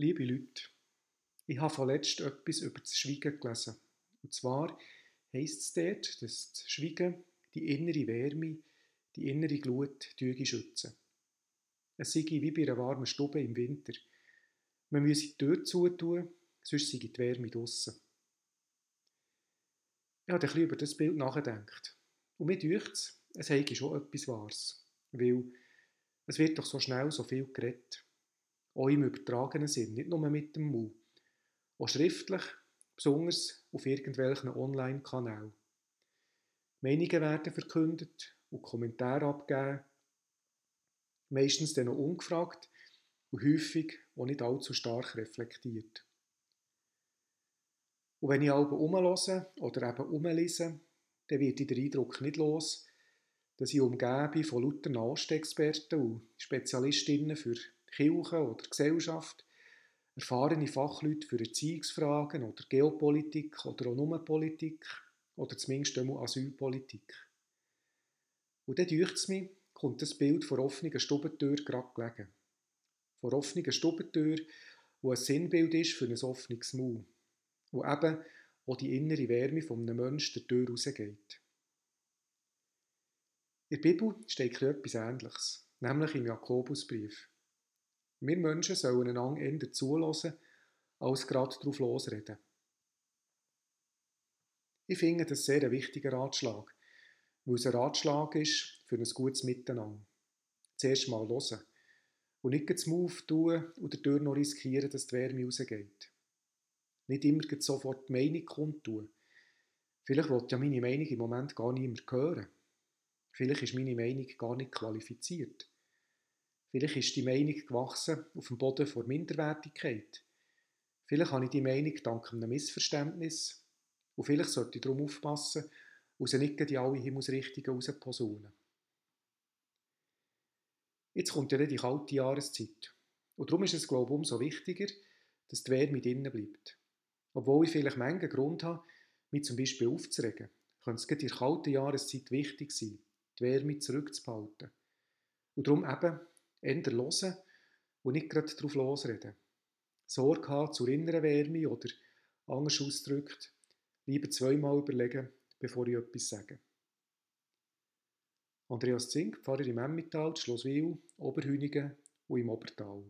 Liebe Leute, ich habe vorletzt etwas über das Schweigen gelesen. Und zwar heisst es dort, dass das Schweigen die innere Wärme, die innere Glut schützen. Es sei wie bei einer warmen Stube im Winter. Man müsse die Tür zutun, sonst sei die Wärme draussen. Ich habe ein bisschen über das Bild nachgedacht. Und mir dünkt es, es habe schon etwas Wahres. Weil es wird doch so schnell so viel geredet. Auch im übertragenen Sinn, nicht nur mit dem Mund. Auch schriftlich, besonders auf irgendwelchen Online-Kanälen. Meinungen werden verkündet und Kommentare abgegeben, meistens dann noch ungefragt und häufig auch nicht allzu stark reflektiert. Und wenn ich aber umlose oder eben umlese, dann wird den Eindruck nicht los, dass ich umgebe von lauter Nahostexperten und Spezialistinnen für Kirche oder Gesellschaft, erfahrene Fachleute für Erziehungsfragen oder Geopolitik oder auch nur Politik oder zumindest einmal Asylpolitik. Und dann deucht es mich, kommt das Bild von offener Stubentür gerade gelegen. Von offener Stubentür, wo ein Sinnbild ist für ein offenes Maul, wo eben auch die innere Wärme von einem Menschen der Tür rausgeht. In der Bibel steht etwas Ähnliches, nämlich im Jakobusbrief. Wir Menschen sollen einander eher zulassen, als gerade darauf losreden. Ich finde das sehr ein wichtiger Ratschlag, weil es ein Ratschlag ist für ein gutes Miteinander. Zuerst mal hören und nicht das Move tun und dadurch noch riskieren, dass die Wärme rausgeht. Nicht immer sofort die Meinung kundtun. Vielleicht will ja meine Meinung im Moment gar niemand hören. Vielleicht ist meine Meinung gar nicht qualifiziert. Vielleicht ist die Meinung gewachsen auf dem Boden vor Minderwertigkeit. Vielleicht habe ich die Meinung dank einem Missverständnis und vielleicht sollte ich darum aufpassen und nicht in alle Himmelsrichtungen rausposaunen. Jetzt kommt ja die kalte Jahreszeit. Und darum ist es, glaube ich, umso wichtiger, dass die Wärme drinnen bleibt. Obwohl ich vielleicht manchen Grund habe, mich zum Beispiel aufzuregen, könnte es in der kalten Jahreszeit wichtig sein, die Wärme zurückzubehalten. Und darum eben eher hören und nicht gerade darauf losreden. Sorge haben zur inneren Wärme oder, anders ausgedrückt, lieber zweimal überlegen, bevor ich etwas sage. Andreas Zink, Pfarrer im Emmental, Schlosswil, Oberhünigen und im Obertal.